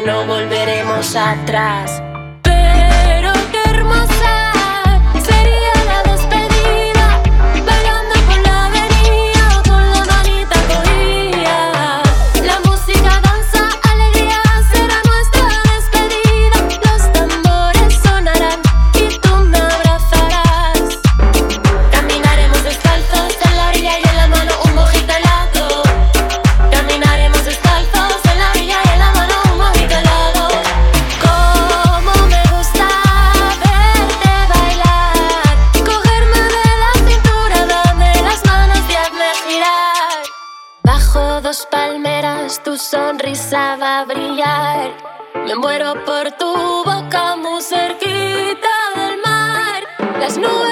no volveremos atrás. sonrisa va a brillar. Me muero por tu boca muy cerquita del mar. Las nubes